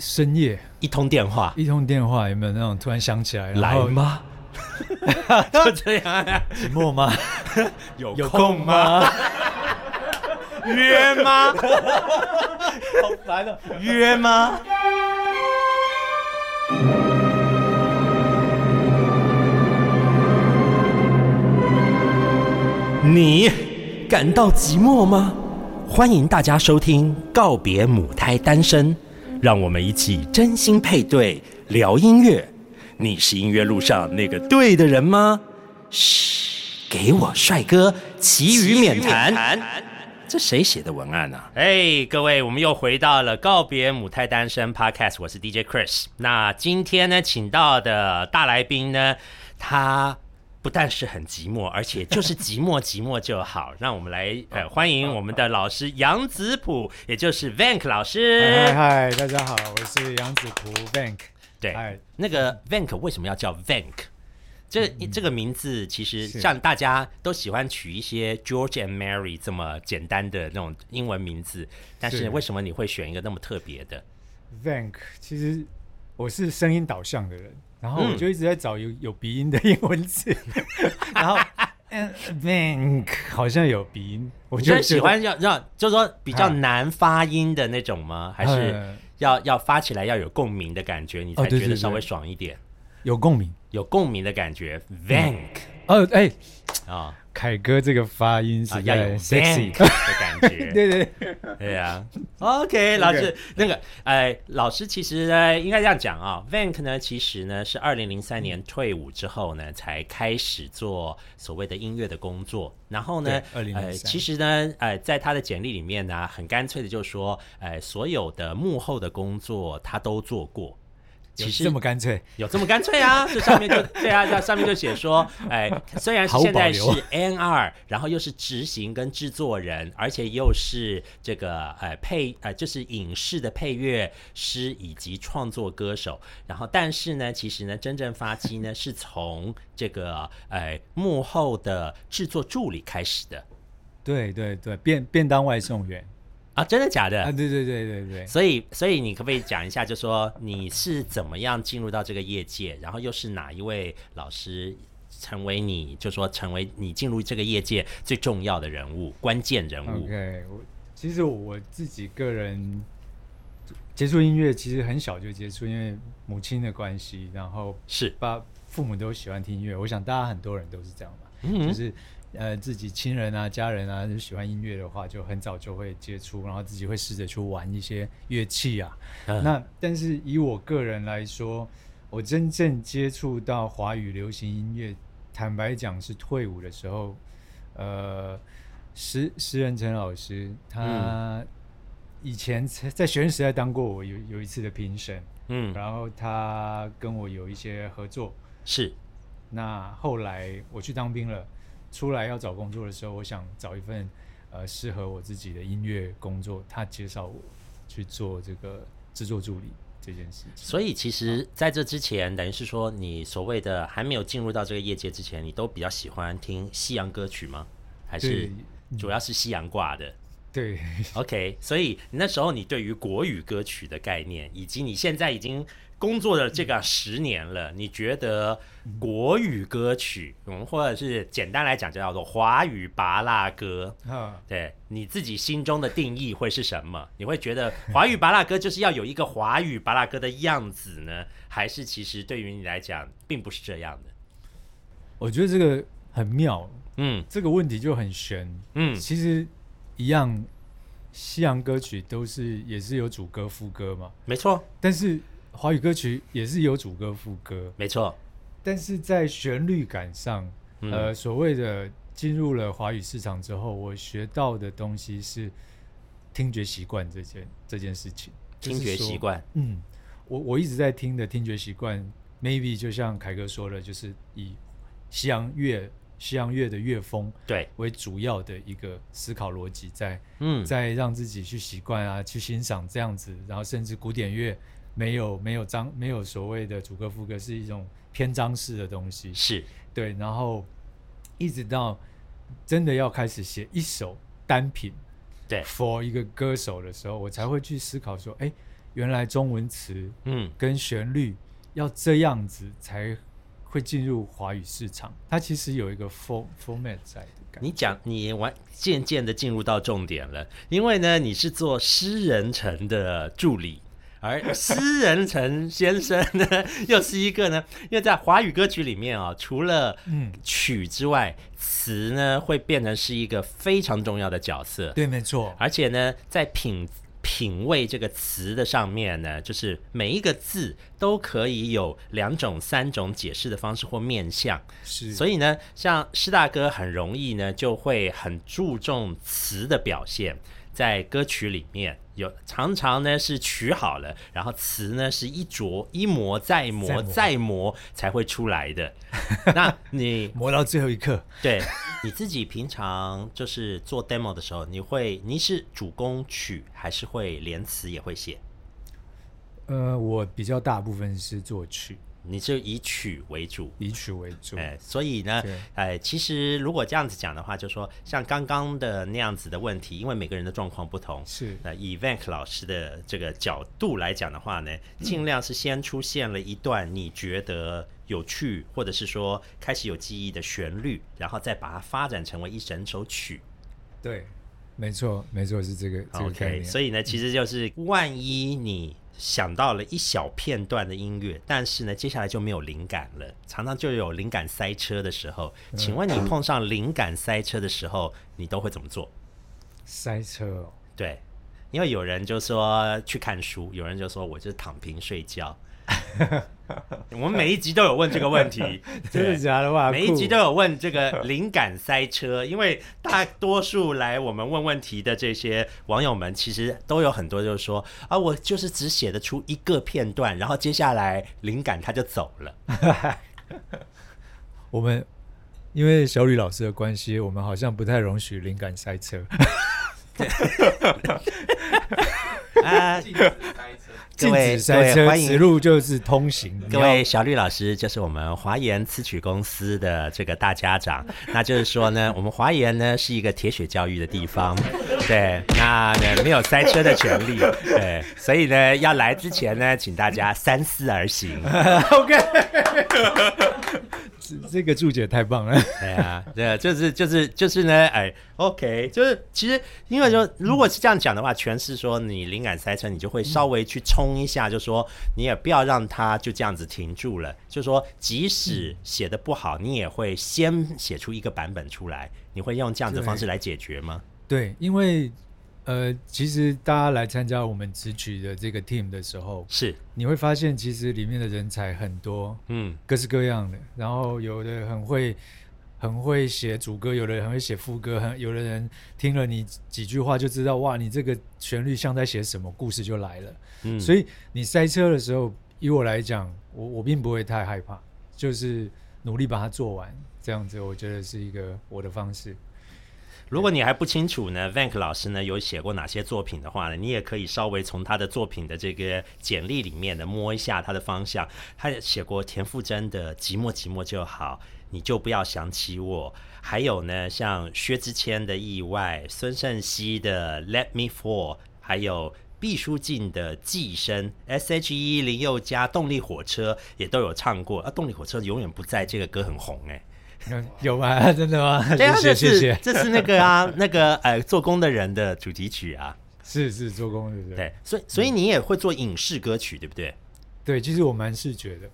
深夜一通电话一通电话，有没有那种突然想起来，然来后吗？就这样啊，寂寞吗？有 有空？吗？约吗？好烦哦！约吗？你感到寂寞吗？欢迎大家收听《告别母胎单身》，让我们一起真心配对，聊音乐。你是音乐路上那个对的人吗？嘘，给我帅哥，其余免谈。这谁写的文案啊？哎，各位，我们又回到了告别母胎单身 Podcast，我是 DJ Chris。那今天呢，请到的大来宾呢，他不但是很寂寞，而且就是寂寞寂寞就好。让我们来呃欢迎我们的老师杨子普，也就是 Vank 老师。嗨嗨，大家好，我是杨子普 Vank。对嗨，那个 Vank 为什么要叫 Vank？这这个名字其实像大家都喜欢取一些 George and Mary 这么简单的那种英文名字，但是是为什么你会选一个那么特别的？Vank，其实我是声音导向的人，然后我嗯就一直在找有有鼻音的英文字，然后嗯 Vank 好像有鼻音，我你就喜欢要要，就是说比较难发音的那种吗？还是呃要要发起来要有共鸣的感觉，你才觉得稍微爽一点？有共鸣。有共鸣的感觉，Vank 哦，哎，啊凯哥这个发音啊，是要有 sexy，的感觉。对 对对，对呀、OK，老师，那个，哎，老师其实呢，应该这样讲啊，Vank 呢，其实呢是二零零三年退伍之后呢，才开始做所谓的音乐的工作。然后呢，对呃，2003其实呢，呃，在他的简历里面呢，很干脆的就说，呃，所有的幕后的工作他都做过。其实这么干脆，有这么干脆啊？这上面就对啊，这上面就写说，哎，虽然现在是 N 二，然后又是执行跟制作人，而且又是这个呃配呃就是影视的配乐师以及创作歌手，然后但是呢，其实呢，真正发迹呢是从这个呃幕后的制作助理开始的。对对对，便便当外送员啊，真的假的？啊，对对对对对，所以，所以你可不可以讲一下，就说你是怎么样进入到这个业界，然后又是哪一位老师成为你，就说成为你进入这个业界最重要的人物、关键人物？OK，我其实我自己个人接触音乐其实很小就接触，因为母亲的关系，然后是，爸父母都喜欢听音乐，我想大家很多人都是这样嘛，嗯就是呃自己亲人啊、家人啊，就喜欢音乐的话，就很早就会接触，然后自己会试着去玩一些乐器啊。嗯那但是以我个人来说，我真正接触到华语流行音乐，坦白讲是退伍的时候，呃，石石人成老师他以前在在学生时代当过我有有一次的评审，嗯，然后他跟我有一些合作。是，那后来我去当兵了，出来要找工作的时候，我想找一份呃适合我自己的音乐工作，他介绍我去做这个制作助理这件事情。所以其实在这之前，等于是说你所谓的还没有进入到这个业界之前，你都比较喜欢听西洋歌曲吗？还是主要是西洋挂的？对，OK，所以那时候你对于国语歌曲的概念，以及你现在已经工作了这个十年了，你觉得国语歌曲，嗯或者是简单来讲就叫做华语拔辣歌，嗯，对你自己心中的定义会是什么？你会觉得华语拔辣歌就是要有一个华语拔辣歌的样子呢，还是其实对于你来讲并不是这样的？我觉得这个很妙，嗯这个问题就很悬。嗯，其实一样，西洋歌曲都是也是有主歌副歌嘛，没错。但是华语歌曲也是有主歌副歌，没错，但是在旋律感上，嗯。呃，所谓的进入了华语市场之后，我学到的东西是听觉习惯这件这件事情。听觉习，惯，嗯，我我一直在听的听觉习惯，maybe 就像凯哥说的，就是以西洋乐西洋乐的乐风对，为主要的一个思考逻辑在，嗯，在让自己去习惯啊，去欣赏这样子，然后甚至古典乐没有没有章没有所谓的主歌副歌，是一种篇章式的东西，是，对，然后一直到真的要开始写一首单品对，for 一个歌手的时候，我才会去思考说，哎，原来中文词嗯，跟旋律要这样子才会进入华语市场，它其实有一个 for format 在的感觉。你讲你完渐渐的进入到重点了，因为呢，你是做诗人城的助理。而诗人陈先生呢，又是一个呢，因为在华语歌曲里面啊、除了嗯，曲之外，词呢会变成是一个非常重要的角色。对，没错，而且呢，在品品味这个词的上面呢，就是每一个字都可以有两种、三种解释的方式或面向。是，所以呢，像师大哥很容易呢，就会很注重词的表现，在歌曲里面有常常呢是曲好了，然后词呢是一琢一磨再磨再磨再磨才会出来的。那你磨到最后一刻，对你自己平常就是做 demo 的时候，你会你是主攻曲，还是会连词也会写？呃，我比较大部分是作曲，你就以曲为主，以曲为主。哎，所以呢对，哎，其实如果这样子讲的话，就说像刚刚的那样子的问题，因为每个人的状况不同，是那以 Vank 老师的这个角度来讲的话呢，尽量是先出现了一段你觉得有趣，或者是说开始有记忆的旋律，然后再把它发展成为一整首曲。对，没错，没错，是这个这个概 OK，念。所以呢，其实就是万一你想到了一小片段的音乐，但是呢，接下来就没有灵感了，常常就有灵感塞车的时候。请问你碰上灵感塞车的时候，你都会怎么做？塞车哦，对，因为有人就说去看书，有人就说我就是躺平睡觉。我们每一集都有问这个问题，真的假的哇？每一集都有问这个灵感塞车，因为大多数来我们问问题的这些网友们，其实都有很多就是说啊，我就是只写得出一个片段，然后接下来灵感他就走了。我们因为小吕老师的关系，我们好像不太容许灵感塞车。啊，各禁位止塞车，各位欢迎。此路就是通行。各位小绿老师就是我们华研词曲公司的这个大家长，那就是说呢，我们华研呢是一个铁血教育的地方，对，那呢没有塞车的权利，对，所以呢要来之前呢，请大家三思而行。OK，这这个注解太棒了。对啊，对，就是就是就是呢，哎，OK，就是其实因为说，如果是这样讲的话，全是说你灵感塞车，你就会稍微去冲一下，就说你也不要让它就这样子停住了，就说即使写的不好，你也会先写出一个版本出来，你会用这样子的方式来解决吗？对，因为呃，其实大家来参加我们直曲的这个 team 的时候，是，你会发现其实里面的人才很多，嗯，各式各样的。然后有的很会很会写主歌，有的人很会写副歌，很有的人听了你几句话就知道，哇，你这个旋律像在写什么，故事就来了。嗯所以你塞车的时候，以我来讲，我我并不会太害怕，就是努力把它做完，这样子我觉得是一个我的方式。如果你还不清楚呢，Vank 老师呢有写过哪些作品的话呢，你也可以稍微从他的作品的这个简历里面呢摸一下他的方向。他写过田馥甄的《寂寞寂寞就好》，你就不要想起我。还有呢，像薛之谦的《意外》，孙盛熙的《Let Me Fall》，还有。毕书尽的《寄生》，S.H.E 林宥嘉《动力火车》也都有唱过。啊，《动力火车》永远不在，这个歌很红哎、有吗？真的吗？对啊，这是。这是那个啊，那个呃，做工的人的主题曲啊。是是做工对不对？对，所以所以你也会做影视歌曲，对不对？对，其实我蛮视觉的。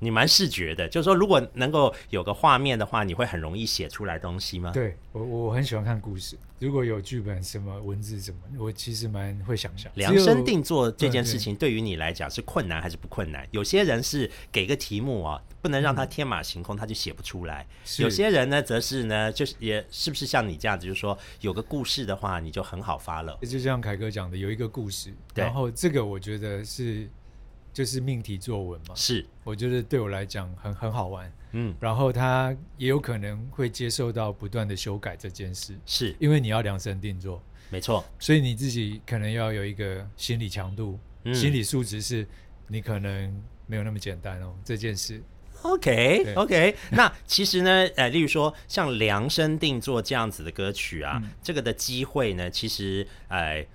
你蛮视觉的，就是说，如果能够有个画面的话，你会很容易写出来东西吗？对我我很喜欢看故事，如果有剧本什么文字什么，我其实蛮会想象。量身定做这件事情对于你来讲是困难还是不困难？有些人是给个题目啊，不能让他天马行空，他就写不出来；有些人呢，则是呢，就是也是不是像你这样子，就是说有个故事的话，你就很好发了。就像凯哥讲的，有一个故事，然后这个我觉得是就是命题作文嘛，是，我觉得对我来讲很很好玩。嗯，然后他也有可能会接受到不断的修改这件事，是。因为你要量身定做，没错。所以你自己可能要有一个心理强度、嗯。心理素质，是你可能没有那么简单哦。这件事。OK OK，那其实呢，呃，例如说像量身定做这样子的歌曲啊，嗯。这个的机会呢，其实呃，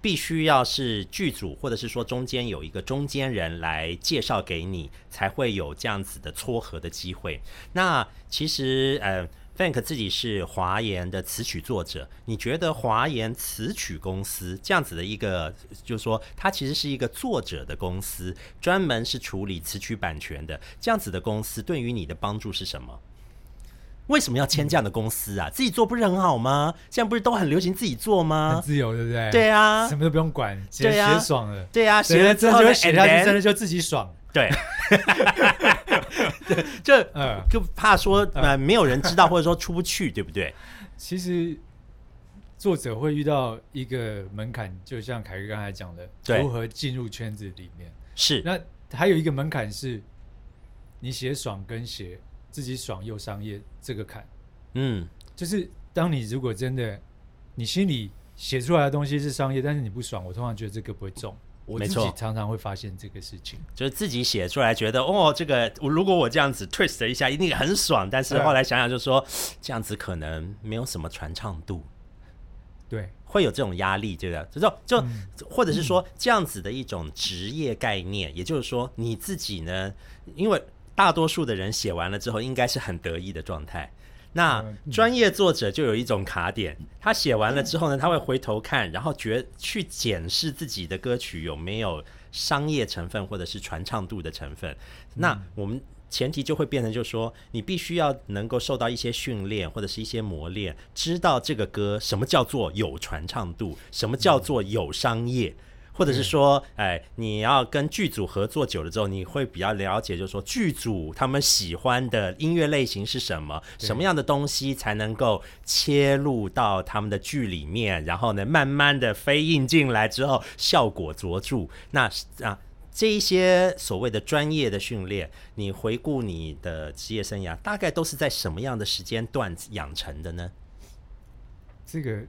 必须要是剧组，或者是说中间有一个中间人来介绍给你，才会有这样子的撮合的机会。那其实呃。Frank 自己是华研的词曲作者，你觉得华研词曲公司这样子的一个，就是说它其实是一个作者的公司，专门是处理词曲版权的，这样子的公司对于你的帮助是什么？为什么要签这样的公司啊？自己做不是很好吗？现在不是都很流行自己做吗？很自由，对不对？对啊，什么都不用管，直接写爽了。对啊，写了之后就写下去，真的就自己爽。对。对，就呃，就怕说呃，没有人知道，或者说出不去，对不对？其实作者会遇到一个门槛，就像凯哥刚才讲的，如何进入圈子里面。是，那还有一个门槛是，你写爽跟写自己爽又商业这个坎。嗯，就是当你如果真的你心里写出来的东西是商业，但是你不爽，我通常觉得这个不会中。我自己常常会发现这个事情，就是自己写出来觉得哦，这个如果我这样子 twist 一下，一定很爽。但是后来想想，就说这样子可能没有什么传唱度，对，会有这种压力，对不对？就就或者是说这样子的一种职业概念，也就是说你自己呢，因为大多数的人写完了之后，应该是很得意的状态。那专业作者就有一种卡点，他写完了之后呢，他会回头看，然后觉去检视自己的歌曲有没有商业成分或者是传唱度的成分。那我们前提就会变成，就是说你必须要能够受到一些训练或者是一些磨练，知道这个歌什么叫做有传唱度，什么叫做有商业。或者是说，哎，你要跟剧组合作久了之后，你会比较了解，就是说剧组他们喜欢的音乐类型是什么，什么样的东西才能够切入到他们的剧里面，然后呢，慢慢的飞印进来之后，效果卓著。那啊，这一些所谓的专业的训练，你回顾你的职业生涯，大概都是在什么样的时间段养成的呢？这个。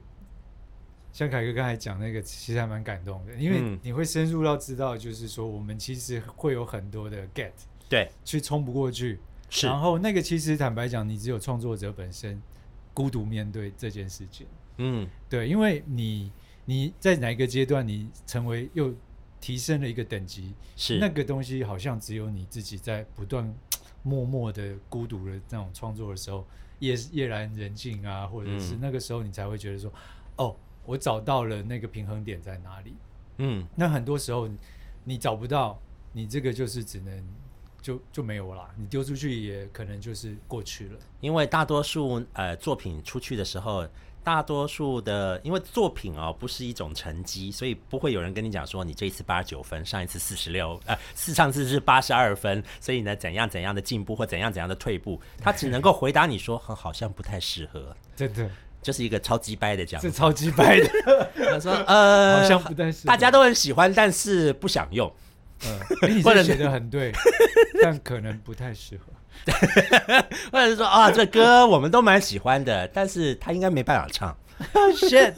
像凯哥刚才讲那个，其实还蛮感动的，因为你会深入到知道，就是说我们其实会有很多的 get，对，去冲不过去。是，然后那个其实坦白讲，你只有创作者本身孤独面对这件事情。嗯，对，因为你你在哪一个阶段，你成为又提升了一个等级，是那个东西好像只有你自己在不断 默默的孤独的那种创作的时候，夜夜阑人静啊，或者是那个时候你才会觉得说，哦。我找到了那个平衡点在哪里？嗯，那很多时候你找不到，你这个就是只能就就没有啦。你丢出去也可能就是过去了。因为大多数呃作品出去的时候，大多数的因为作品哦不是一种成绩，所以不会有人跟你讲说你这一次八十九分，上一次四十六，呃，上次是八十二分，所以呢怎样怎样的进步或怎样怎样的退步，他只能够回答你说好像不太适合。真的。就是一个超级掰的讲，是超级掰的。他说：“呃，好像不太是，大家都很喜欢，但是不想用。嗯，你这写的很对，但可能不太适合。或者是说啊，这歌我们都蛮喜欢的，但是他应该没办法唱。shit，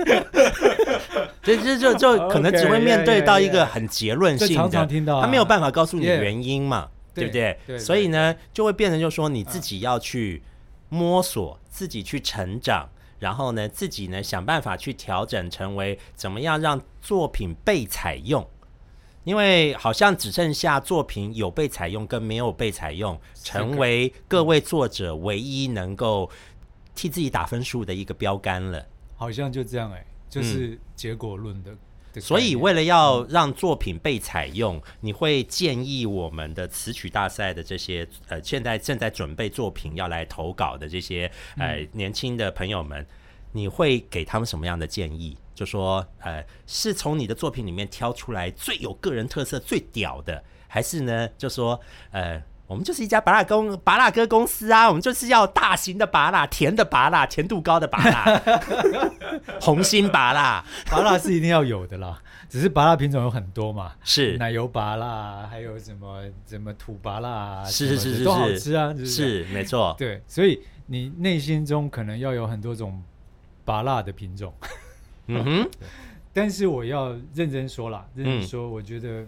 就就就就可能只会面对到一个很结论性的，常常听到，他没有办法告诉你原因嘛，对不对？对，所以呢，就会变成就说你自己要去摸索，自己去成长。”然后呢，自己呢想办法去调整，成为怎么样让作品被采用？因为好像只剩下作品有被采用跟没有被采用，成为各位作者唯一能够替自己打分数的一个标杆了。好像就这样哎，就是结果论的。所以，为了要让作品被采用，你会建议我们的词曲大赛的这些呃，现在正在准备作品要来投稿的这些呃年轻的朋友们，你会给他们什么样的建议？就说呃，是从你的作品里面挑出来最有个人特色、最屌的，还是呢？就说呃。我们就是一家拔辣公拔辣哥公司啊，我们就是要大型的拔辣，甜的拔辣，甜度高的拔辣，红心拔辣，拔辣是一定要有的啦。只是拔辣品种有很多嘛，是奶油拔辣，还有什么什么土拔辣，是是是都好吃啊，是没错。对，所以你内心中可能要有很多种拔辣的品种。嗯哼，但是我要认真说了，认真说，我觉得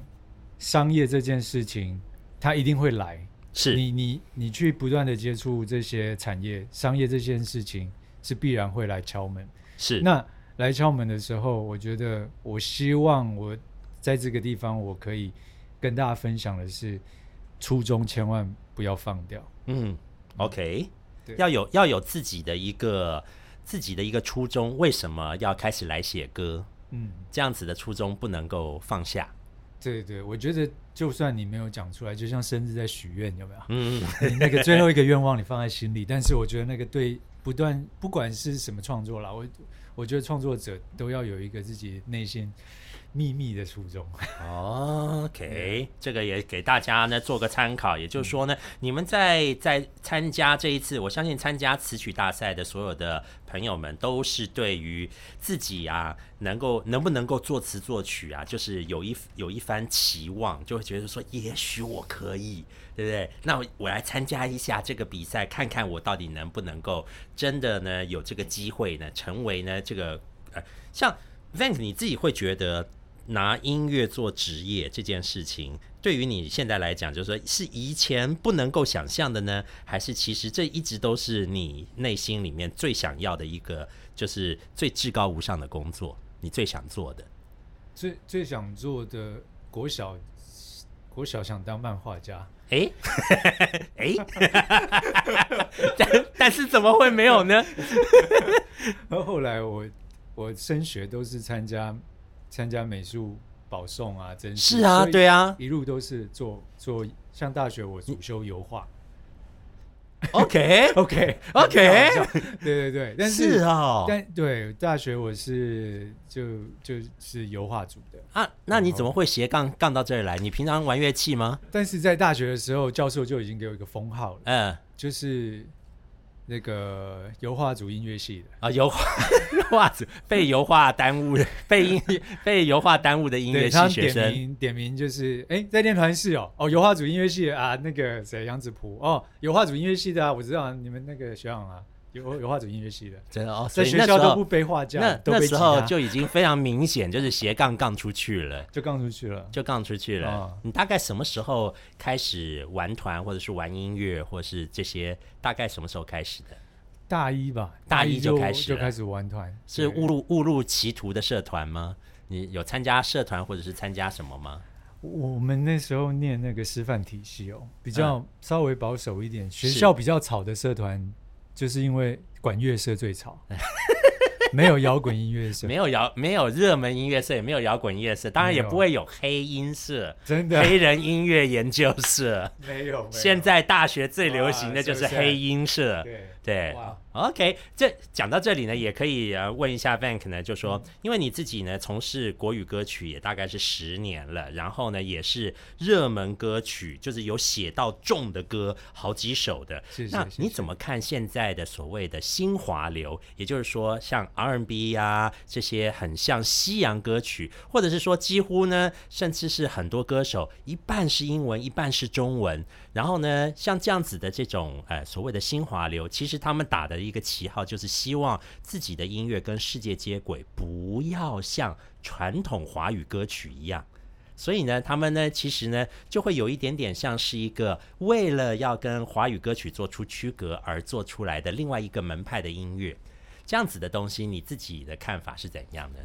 商业这件事情，它一定会来。是你你你去不断的接触这些产业商业这件事情是必然会来敲门。是那来敲门的时候，我觉得我希望我在这个地方我可以跟大家分享的是，初衷千万不要放掉。嗯，OK，对要有要有自己的一个自己的一个初衷，为什么要开始来写歌？嗯，这样子的初衷不能够放下。对对，我觉得就算你没有讲出来，就像生日在许愿，有没有？嗯，你那个最后一个愿望你放在心里，但是我觉得那个对不断不管是什么创作啦，我我觉得创作者都要有一个自己内心秘密的初衷。OK，这个也给大家呢做个参考。也就是说呢，你们在在参加这一次，我相信参加词曲大赛的所有的朋友们，都是对于自己啊能够能不能够作词作曲啊，就是有一有一番期望，就会觉得说，也许我可以，对不对？那我我来参加一下这个比赛，看看我到底能不能够真的呢有这个机会呢，成为呢这个呃，像 Vank 你自己会觉得。拿音乐做职业这件事情，对于你现在来讲，就是说是以前不能够想象的呢，还是其实这一直都是你内心里面最想要的一个，就是最至高无上的工作，你最想做的？最最想做的国小国小想当漫画家，诶，诶，但但是怎么会没有呢？后来我我升学都是参加参加美术保送啊，真是。啊，对啊，啊一路都是做做，像大学我主修油画，OK，OK OK，对对对，但是是哦，但对大学我是就就是油画组的，啊，那你怎么会斜杠杠到这里来？你平常玩乐器吗？但是在大学的时候，教授就已经给我一个封号了，嗯。就是那个油画组音乐系的。啊，油画 油画组被油画耽误的，被音被油画耽误的音乐对他点系学生，名点名就是，哎，在练团室哦，哦，油画组音乐系的啊，那个谁杨子璞哦，油画组音乐系的啊，我知道、啊、你们那个学长啊，油油画组音乐系的，真的哦，在学校都不背画架，那时候就已经非常明显，就是斜杠杠出去了。就杠出去了。就杠出去了。哦你大概什么时候开始玩团，或者是玩音乐，或者是这些？大概什么时候开始的？大一吧，大一就就开始了就开始玩团，是对误入误入歧途的社团吗？你有参加社团，或者是参加什么吗？我们那时候念那个师范体系哦，比较嗯稍微保守一点，学校比较吵的社团，就是因为管乐社最吵，没有摇滚音乐社，没有摇，没有热门音乐社，也没有摇滚音乐社，当然也不会有黑音社、真的。黑人音乐研究社。没有。现在大学最流行的就是？黑音社。对。对。哇，OK，这讲到这里呢，也可以呃问一下 Vank 呢，就说，因为你自己呢从事国语歌曲也大概是十年了，然后呢也是热门歌曲，就是有写到重的歌好几首的。那是是是是你怎么看现在的所谓的新华流？也就是说，像 R&B 啊这些很像西洋歌曲，或者是说几乎呢，甚至是很多歌手一半是英文，一半是中文。然后呢，像这样子的这种呃所谓的新华流，其实他们打的一个旗号就是希望自己的音乐跟世界接轨，不要像传统华语歌曲一样。所以呢，他们呢，其实呢，就会有一点点像是一个为了要跟华语歌曲做出区隔而做出来的另外一个门派的音乐，这样子的东西，你自己的看法是怎样的？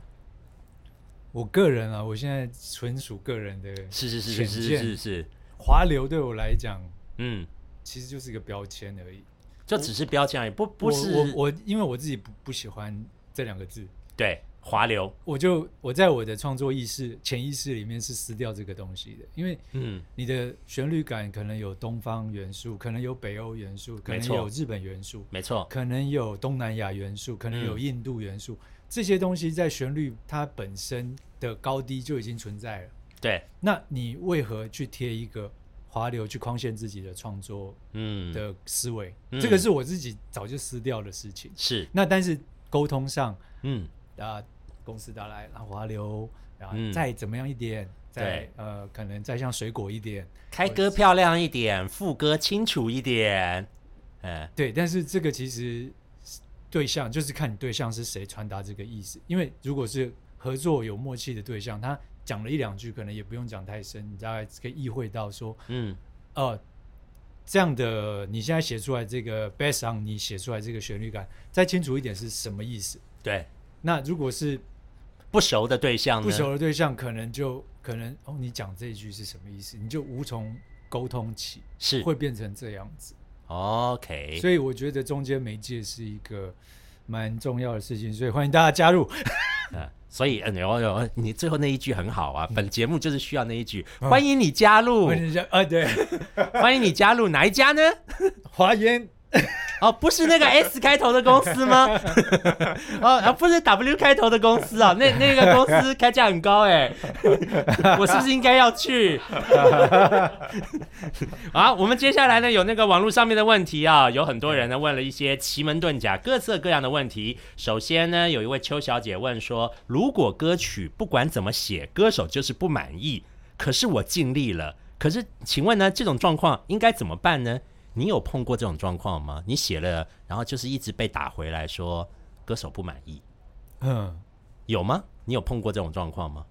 我个人啊，我现在纯属个人的是是是是是是是，华流对我来讲，嗯，其实就是一个标签而已。就只是标签而已，不不是我我，因为我自己不不喜欢这两个字，对滑流，我就我在我的创作意识、潜意识里面是撕掉这个东西的，因为嗯，你的旋律感可能有东方元素，可能有北欧元素，可能有日本元素，没错，可能有东南亚元素，可能有嗯。印度元素，这些东西在旋律它本身的高低就已经存在了。对，那你为何去贴一个华流去框限自己的创作嗯，的思维？嗯。这个是我自己早就撕掉的事情。是，那但是沟通上嗯，啊，公司打来然后华流然后再怎么样一点，再对。呃可能再像水果一点，开歌漂亮一点，副歌清楚一点，嗯，对，但是这个其实对象就是看你对象是谁传达这个意思，因为如果是合作有默契的对象，他讲了一两句，可能也不用讲太深，你大概可以意会到说，嗯，呃，这样的你现在写出来这个 bass on 你写出来这个旋律感，再清楚一点是什么意思？对，那如果是不熟的对象呢？不熟的对象，可能就可能哦，你讲这一句是什么意思？你就无从沟通起，是会变成这样子。OK，所以我觉得中间媒介是一个蛮重要的事情，所以欢迎大家加入。嗯，所以嗯，有有，你最后那一句很好啊，本节目就是需要那一句，欢迎你加入，欢迎加啊，对，欢迎你加入哪一家呢？华研 哦，不是那个 S 开头的公司吗？哦，啊，不是 W 开头的公司啊，那那个公司开价很高哎，我是不是应该要去？好，我们接下来呢有那个网络上面的问题啊，有很多人呢问了一些奇门遁甲、各色各样的问题。首先呢，有一位邱小姐问说，如果歌曲不管怎么写，歌手就是不满意，可是我尽力了，可是请问呢，这种状况应该怎么办呢？你有碰过这种状况吗？你写了，然后就是一直被打回来说歌手不满意，嗯，有吗？你有碰过这种状况吗？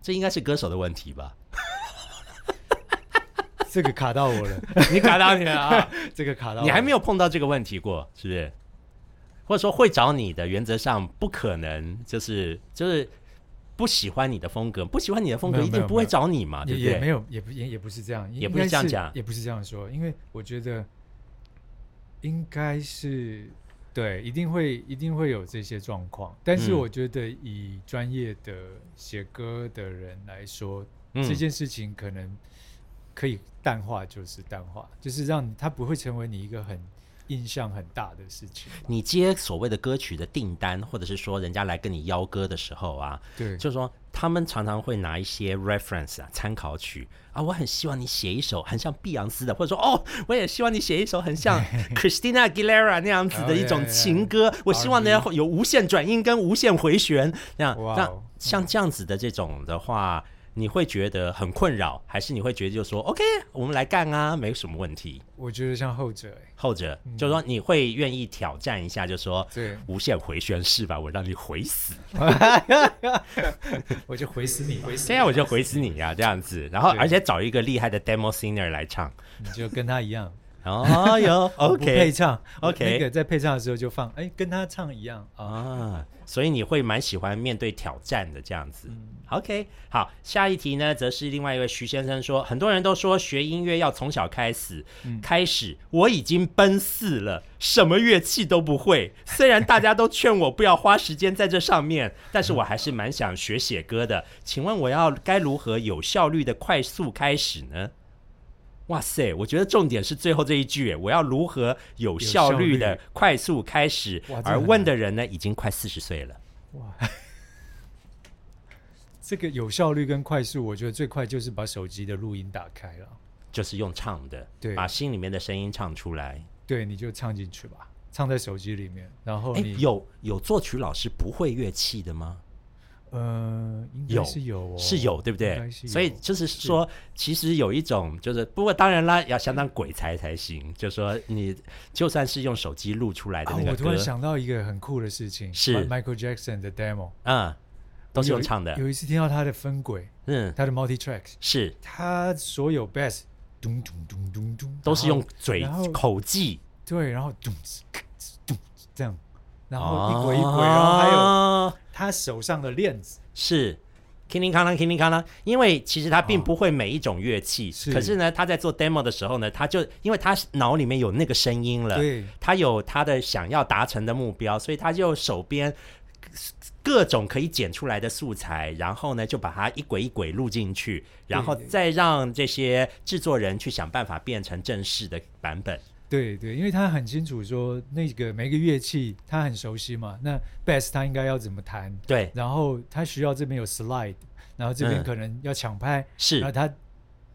这应该是歌手的问题吧？这个卡到我了，你卡到你了啊！这个卡到你还没有碰到这个问题过，是不是？或者说会找你的，原则上不可能，就是就是不喜欢你的风格，不喜欢你的风格一定不会找你嘛，也对不对？也没有，也不也也不是这样，也不是这样讲。也不是这样说，因为我觉得应该是对，一定会一定会有这些状况，但是嗯。我觉得以专业的写歌的人来说，嗯。这件事情可能可以淡化，就是淡化，就是让他不会成为你一个很印象很大的事情。你接所谓的歌曲的订单，或者是说人家来跟你邀歌的时候啊，对，就是说他们常常会拿一些 reference 啊参考曲。啊，我很希望你写一首很像碧昂斯的，或者说哦，我也希望你写一首很像 Christina Aguilera 那样子的一种情歌，我希望呢有无限转音跟无限回旋，那样。那像这样子的这种的话。你会觉得很困扰，还是你会觉得就说 OK，我们来干啊，没什么问题。我觉得像后者、欸，后者就是说你会愿意挑战一下，就说对，无限回旋是吧？我让你回死。我就回死你，回死现在我就回死你呀、这样子，然后而且找一个厉害的 demo singer 来唱。你就跟他一样。哦哟，OK，配唱 OK 那个在配唱的时候就放，哎，跟他唱一样啊。啊，所以你会蛮喜欢面对挑战的这样子。嗯 OK，好，下一题呢，则是另外一位徐先生说，很多人都说学音乐要从小开始，嗯开始我已经奔四了，什么乐器都不会。虽然大家都劝我不要花时间在这上面，但是我还是蛮想学写歌的。请问我要该如何有效率的快速开始呢？哇塞，我觉得重点是最后这一句，哎我要如何有效率的快速开始而问的人呢，已经快四十岁了。哇，这个有效率跟快速，我觉得最快就是把手机的录音打开了，就是用唱的，对把心里面的声音唱出来。对，你就唱进去吧，唱在手机里面，然后哎，你有有作曲老师不会乐器的吗？呃，有是有哦，是有，对不对？所以就是说，其实有一种就是，不过当然啦，要相当鬼才才行。就说你就算是用手机录出来的啊，那个歌我突然，想到一个很酷的事情，是。Michael Jackson 的 demo，嗯，都是用唱的，有一次听到他的分轨，嗯，他的 multi tracks，是。他所有 bass 咚咚咚咚咚，都是用嘴口技，对，然后咚哧咔哧咚哧这样，然后一轨一轨，然后还有有他手上的链子，是。叮铃哐啷，叮铃哐啷，因为其实他并不会每一种乐器，是。可是呢，他在做 demo 的时候呢，他就因为他脑里面有那个声音了，对，他有他的想要达成的目标，所以他就手边各种可以剪出来的素材，然后呢就把它一轨一轨录进去，然后再让这些制作人去想办法变成正式的版本。对对，因为他很清楚说那个每个乐器他很熟悉嘛，那 bass 他应该要怎么弹，对，然后他需要这边有 slide，然后这边嗯。可能要抢拍，是。然是后他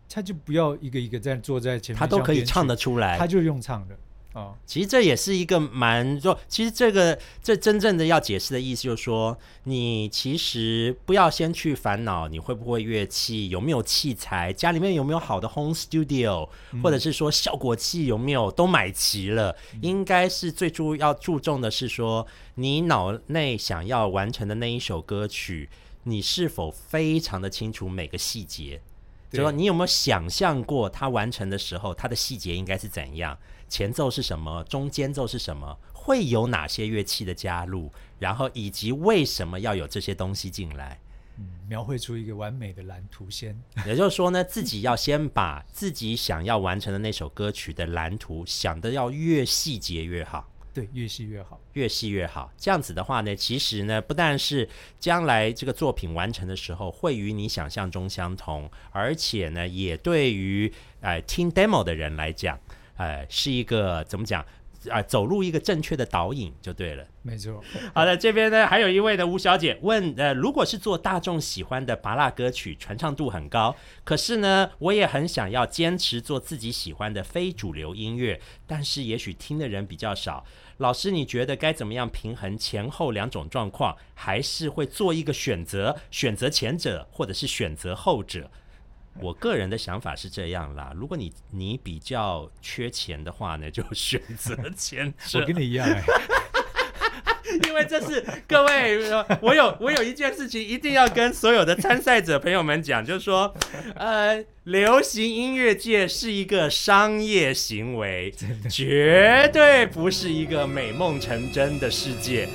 他就不要一个一个在坐在前面，他都可以唱得，出来他。就用唱的哦，其实这也是一个蛮就，其实这个这真正的要解释的意思就是说，你其实不要先去烦恼你会不会乐器，有没有器材，家里面有没有好的 home studio，、或者是说效果器有没有都买齐了。应该是最注要注重的是说，你脑内想要完成的那一首歌曲，你是否非常的清楚每个细节。就说你有没有想象过它完成的时候，它的细节应该是怎样？前奏是什么？中间奏是什么？会有哪些乐器的加入？然后以及为什么要有这些东西进来？嗯，描绘出一个完美的蓝图先。也就是说呢，自己要先把自己想要完成的那首歌曲的蓝图想的要越细节越好。对，越细越好，越细越好。这样子的话呢，其实呢，不但是将来这个作品完成的时候会与你想象中相同，而且呢，也对于呃听 demo 的人来讲，呃，是一个怎么讲？啊，走入一个正确的导引就对了。没错。好的，这边呢还有一位的吴小姐问，呃，如果是做大众喜欢的拔辣歌曲，传唱度很高，可是呢，我也很想要坚持做自己喜欢的非主流音乐，但是也许听的人比较少。老师，你觉得该怎么样平衡前后两种状况？还是会做一个选择，选择前者，或者是选择后者？我个人的想法是这样啦，如果你你比较缺钱的话呢，就选择 前者。我跟你一样。因为这是各位，我有我有一件事情一定要跟所有的参赛者朋友们讲，就是说，呃，流行音乐界是一个商业行为，绝对不是一个美梦成真的世界，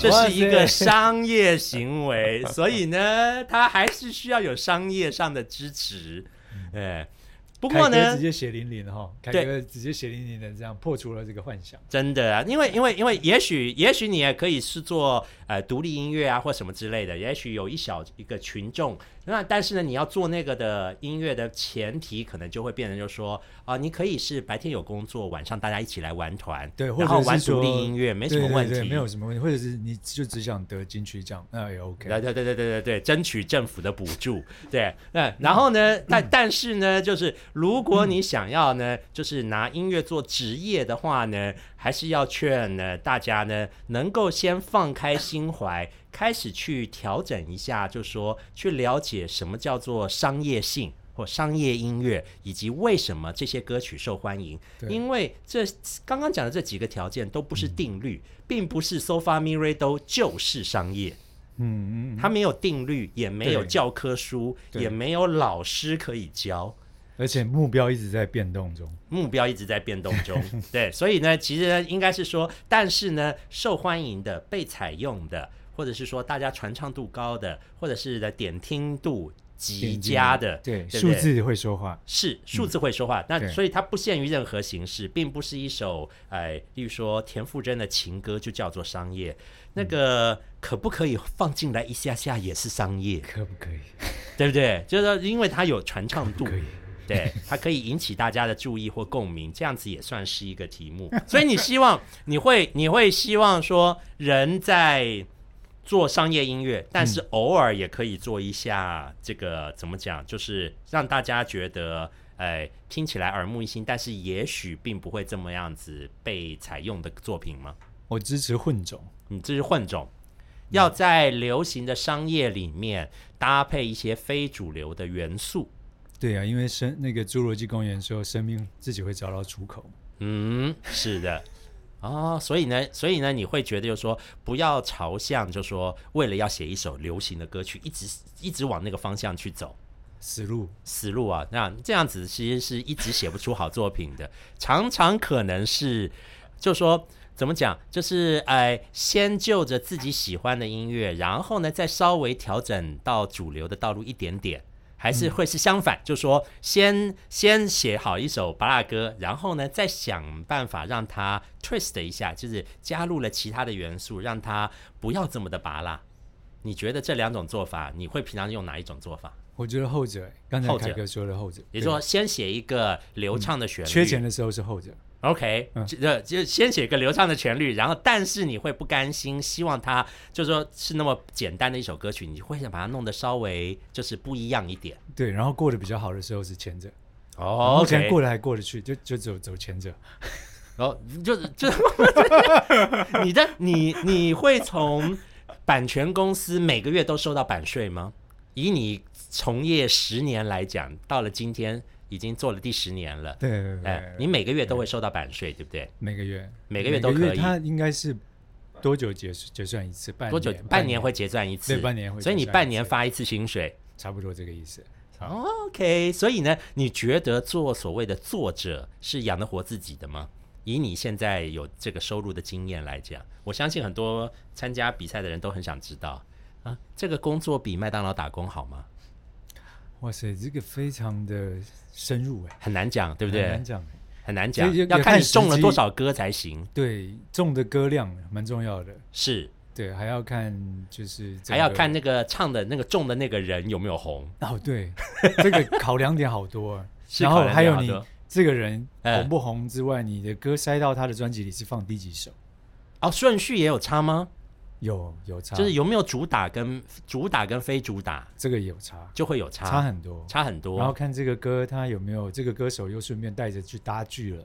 这是一个商业行为，所以呢，它还是需要有商业上的支持，哎。不过呢，直接血淋淋的哈，凯哥直接血淋淋的这样破除了这个幻想。真的啊，因为因为因为也许也许你也可以是做呃独立音乐啊或什么之类的，也许有一小一个群众。那但是呢，你要做那个的音乐的前提，可能就会变成就说啊，你可以是白天有工作，晚上大家一起来玩团，对，然后玩独立音乐没什么问题，没有什么问题，或者是你就只想得金曲奖，那也 OK。对对对对对对对，争取政府的补助，对，那然后呢，但但是呢，就是如果你想要呢，就是拿音乐做职业的话呢，还是要劝呢大家呢，能够先放开心怀。开始去调整一下，就说去了解什么叫做商业性或商业音乐，以及为什么这些歌曲受欢迎。因为这刚刚讲的这几个条件都不是定律，并不是 so far mi re do 就是商业。嗯嗯，它没有定律，也没有教科书，也没有老师可以教，而且目标一直在变动中。目标一直在变动中，对，所以呢，其实呢，应该是说，但是呢，受欢迎的、被采用的。或者是说大家传唱度高的，或者是的点听度极佳的，对，数字会说话，是数字会说话。那所以它不限于任何形式，并不是一首哎，例如说田馥甄的情歌就叫做商业。那个可不可以放进来一下下也是商业？可不可以？对不对？就是说，因为它有传唱度，可以，对，它可以引起大家的注意或共鸣，这样子也算是一个题目。所以你希望你会你会希望说人在。做商业音乐，但是偶尔也可以做一下这个怎么讲，就是让大家觉得，哎，听起来耳目一新，但是也许并不会这么样子被采用的作品吗？我支持混种，你支持混种，要在流行的商业里面搭配一些非主流的元素。对啊，因为生那个侏罗纪公园说，生命自己会找到出口。嗯，是的。哦，所以呢，所以呢，你会觉得就是说，不要朝向，就是说，为了要写一首流行的歌曲，一直一直往那个方向去走，死路，死路啊！那这样子其实是一直写不出好作品的，常常可能是，就是说，怎么讲，就是哎，先就着自己喜欢的音乐，然后呢，再稍微调整到主流的道路一点点。还是会是相反，就说先先写好一首巴拉歌，然后呢再想办法让它 twist 一下，就是加入了其他的元素，让它不要这么的拔拉。你觉得这两种做法，你会平常用哪一种做法？我觉得后者，刚才凯哥说的后者，也就是说先写一个流畅的旋律。缺钱的时候是后者。OK，就就先写个流畅的旋律，然后但是你会不甘心，希望它就是说是那么简单的一首歌曲，你会想把它弄得稍微就是不一样一点。对，然后过得比较好的时候是前者，哦，目前过得还过得去，就就走走前者。然后就是就 你的你你会从版权公司每个月都收到版税吗？以你从业十年来讲，到了今天。已经做了第十年了，对对对，你每个月都会收到版税，对不对？每个月，每个月都可以。它应该是多久结结算一次？多久？半年会结算一次，对，半年会。所以你半年发一次薪水，差不多这个意思。OK，所以呢，你觉得做所谓的作者是养得活自己的吗？以你现在有这个收入的经验来讲，我相信很多参加比赛的人都很想知道啊，这个工作比麦当劳打工好吗？哇塞，这个非常的深入哎，很难讲，对不对？很难讲。很难讲，要要看你中了多少歌才行。对，中的歌量蛮重要的。是，对，还要看就是还要看那个唱的那个中的那个人有没有红。哦，对，这个考量点好多啊。然后还有你这个人嗯红不红之外，你的歌塞到他的专辑里是放第几首？哦，顺序也有差吗？有有差，就是有没有主打跟主打跟非主打这个也有差，就会有差，差很多。差很多。然后看这个歌他有没有这个歌手又顺便带着去搭剧了，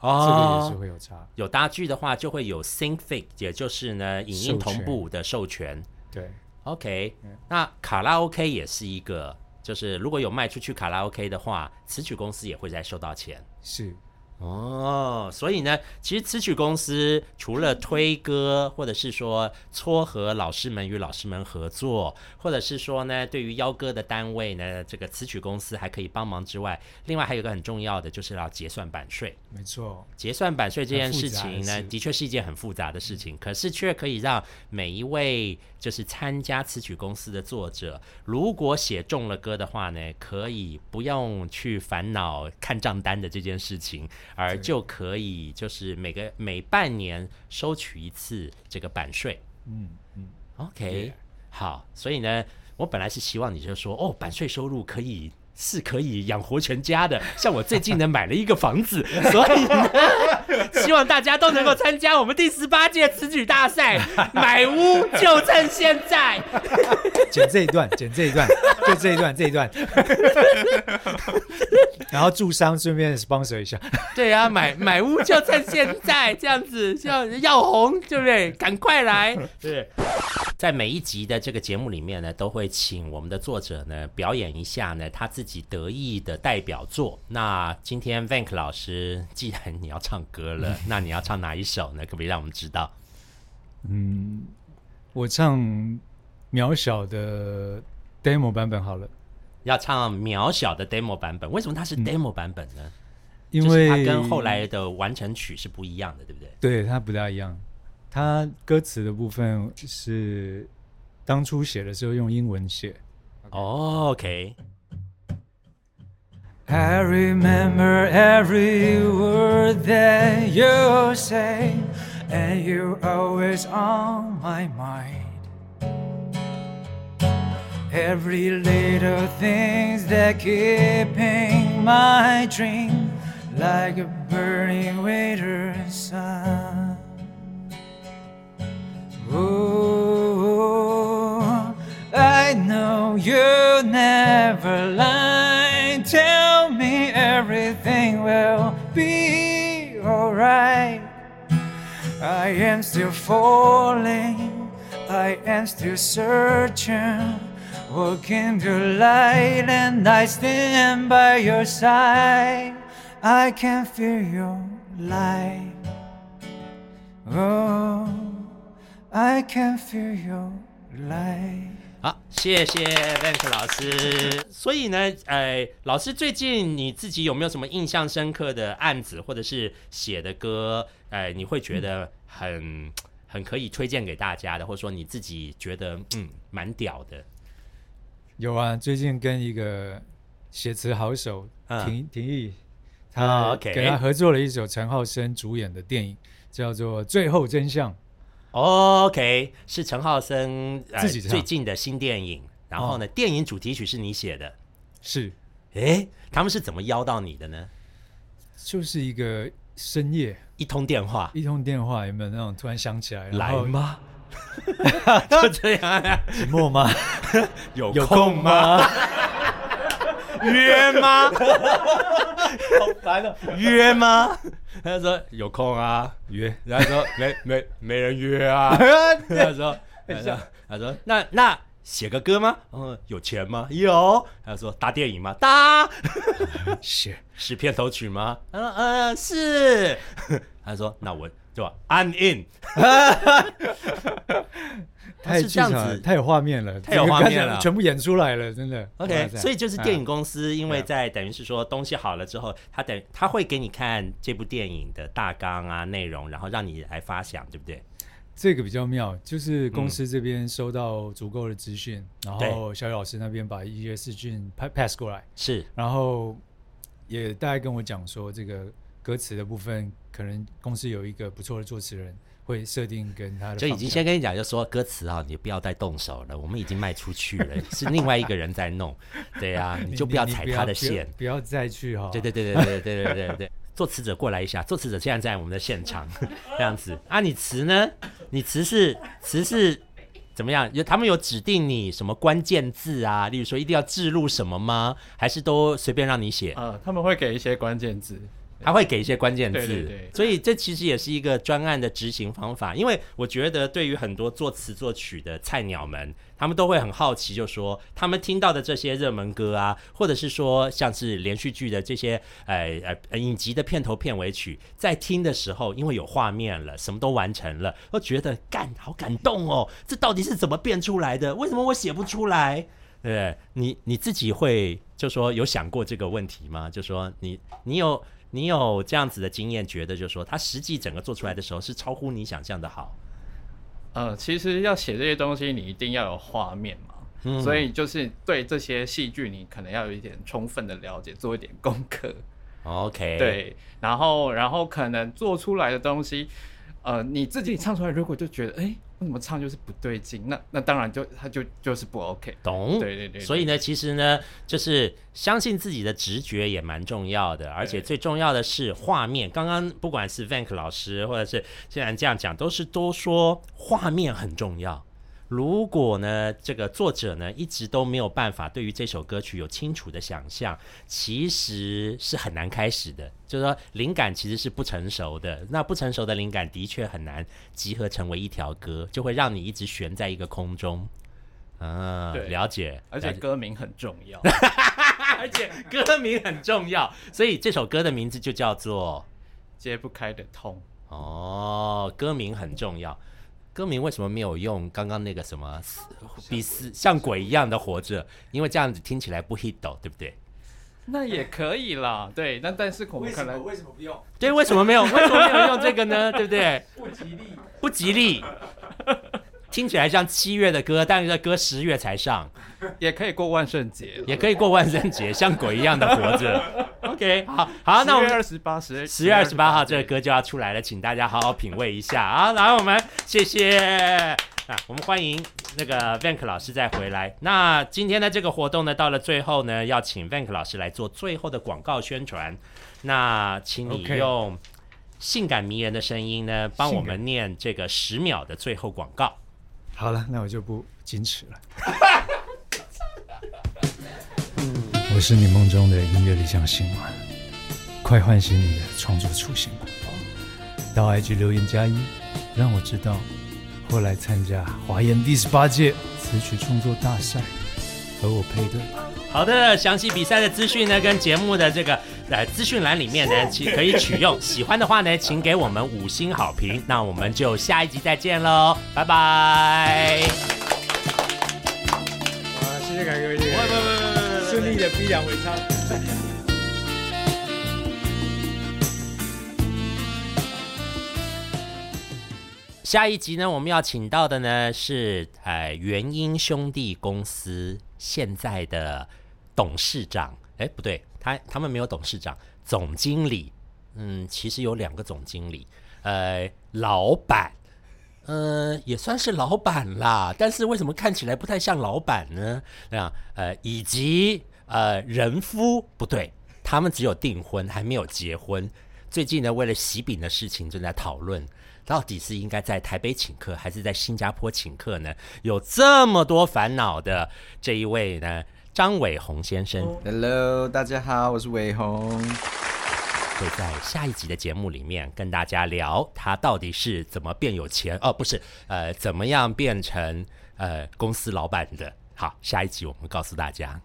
哦这个哦也是会有差。有搭剧的话，就会有 sync 也就是呢影音同步的授权。对，OK，嗯那卡拉 OK 也是一个，就是如果有卖出去卡拉 OK 的话，词曲公司也会再收到钱。是哦，所以呢，其实词曲公司除了推歌，或者是说撮合老师们与老师们合作，或者是说呢，对于邀歌的单位呢，这个词曲公司还可以帮忙之外，另外还有一个很重要的就是要结算版税。没错，结算版税这件事情呢，的确是一件很复杂的事情，可是却可以让每一位就是参加词曲公司的作者，如果写中了歌的话呢，可以不用去烦恼看账单的这件事情，而就可以就是每个每半年收取一次这个版税。嗯嗯，OK，好，所以呢，我本来是希望你就说，哦，版税收入可以是可以养活全家的。像我最近呢买了一个房子，所以呢，希望大家都能够参加我们第十八届词曲大赛，买屋就趁现在。剪这一段，剪这一段，就这一段，这一段。然后助商顺便 sponsor 一下，对啊，买买屋就趁现在，这样子要要红，对不对？赶快来！对，在每一集的这个节目里面呢，都会请我们的作者呢表演一下呢他自己得意的代表作。那今天 Vank 老师，既然你要唱歌了，那你要唱哪一首呢？可不可以让我们知道？嗯，我唱渺小的 demo 版本好了，要唱渺小的 demo 版本，为什么它是 demo 版本呢？因为它跟后来的完成曲是不一样的，对不对？对它不大一样，它歌词的部分是当初写的时候用英文写。哦 OK，I remember every word that you say, and you're always on my mind. Every little things that keeping my dream like a burning winter sun. Oh, I know you never lie. Everything will be alright. I am still falling. I am still searching. Walking the light, and I stand by your side. I can feel your light. Oh, I can feel your light. 好，谢谢 Vank 老师。所以呢，呃，老师最近你自己有没有什么印象深刻的案子，或者是写的歌，呃，你会觉得很很可以推荐给大家的，或者说你自己觉得嗯蛮屌的？有啊，最近跟一个写词好手嗯廷廷义，啊他，OK 给他合作了一首陈浩生主演的电影，叫做《最后真相》。OK，是陈浩森、呃、自己最近的新电影，然后呢，电影主题曲是你写的。是，哎，他们是怎么邀到你的呢？就是一个深夜一通电话一通电话，有没有那种突然想起来，来吗？就这样啊，寂寞吗？有 有空吗？约吗？好烦哦！约吗？他说有空啊，约，然后说 没没没人约啊。他说他说他说那那写个歌吗？嗯，有钱吗？有。他说搭电影吗？搭。是是片头曲吗？嗯呃是。他说那我就 I'm in。太是这样子。太有画面了，太有画面了全部演出来了，真的。OK，所以就是电影啊公司，因为在等于是说东西好了之后，他等他会给你看这部电影的大纲啊、内容，然后让你来发想，对不对？这个比较妙，就是嗯公司这边收到足够的资讯，然后小雨老师那边把一些视讯 pa- pass 过来，是然后也大概跟我讲说，这个歌词的部分，可能公司有一个不错的作词人会设定跟他的就已经先跟你讲，就说歌词啊，你不要再动手了，我们已经卖出去了，是另外一个人在弄，对啊，你就不要踩他的线。不要再去哈。对对对对对对对对对，作 词者过来一下，作词者现在在我们的现场，这样子啊，你词呢？你词是词是怎么样？有他们有指定你什么关键字啊？例如说一定要置入什么吗？还是都随便让你写？呃，他们会给一些关键字，他会给一些关键字，对对对所以这其实也是一个专案的执行方法。因为我觉得对于很多作词作曲的菜鸟们，他们都会很好奇，就说他们听到的这些热门歌啊，或者是说像是连续剧的这些呃呃影集的片头片尾曲，在听的时候，因为有画面了，什么都完成了，都觉得干好感动哦，这到底是怎么变出来的？为什么我写不出来？对，你你自己会就说有想过这个问题吗？就说你你有你有这样子的经验，觉得就是说它实际整个做出来的时候是超乎你想象的好。呃，其实要写这些东西，你一定要有画面嘛，嗯。所以就是对这些戏剧，你可能要有一点充分的了解，做一点功课，OK，，对，然后然后可能做出来的东西，呃，你自己唱出来，如果就觉得，哎，为什么唱就是不对劲，那那当然就他就就是不 OK，懂。对对对对所以呢，其实呢，就是相信自己的直觉也蛮重要的，而且最重要的是画面。刚刚不管是 Vank 老师，或者是既然这样讲，都是都说画面很重要。如果呢，这个作者呢一直都没有办法对于这首歌曲有清楚的想象，其实是很难开始的。就是说，灵感其实是不成熟的。那不成熟的灵感的确很难集合成为一条歌，就会让你一直悬在一个空中。啊，了解，而且歌名很重要，而且歌名很重要，所以这首歌的名字就叫做揭不开的痛。哦，歌名很重要。歌名为什么没有用刚刚那个什么比死像鬼一样的活着？因为这样子听起来不 hit 哦，对不对？那也可以啦，对，那但是我们可能为什么不用？对，为什么没有？为什么没有用这个呢？对不对？不吉利。不吉利，听起来像七月的歌，但是这歌十月才上。也可以过万圣节，也可以过万圣节，像鬼一样的活着。OK，好好，那我10月们二十八十十月二十八号这个歌就要出来了，请大家好好品味一下啊！来，我们谢谢啊，我们欢迎那个 Vank 老师再回来。那今天的这个活动呢，到了最后呢，要请 Vank 老师来做最后的广告宣传。那请你用性感迷人的声音呢，帮我们念这个十秒的最后广告。好了，那我就不矜持了。我是你梦中的音乐理想型吗，快唤醒你的创作初心吧！到 IG 留言加一，让我知道，后来参加华研第十八届词曲创作大赛，和我配对吧。好的，详细比赛的资讯呢，跟节目的这个呃资讯栏里面呢，其可以取用。喜欢的话呢，请给我们五星好评。那我们就下一集再见喽，拜拜。逼良为娼。下一集呢，我们要请到的呢是呃元英兄弟公司现在的董事长，哎不对，他他们没有董事长，总经理，嗯，其实有两个总经理，呃，老板，呃，也算是老板啦，但是为什么看起来不太像老板呢？那样，呃，以及呃人夫不对，他们只有订婚，还没有结婚。最近呢，为了喜饼的事情正在讨论，到底是应该在台北请客，还是在新加坡请客呢？有这么多烦恼的这一位呢，张伟宏先生 Hello，大家好，我是伟宏。会在下一集的节目里面跟大家聊他到底是怎么变有钱哦，不是，呃，怎么样变成呃公司老板的。好，下一集我们告诉大家。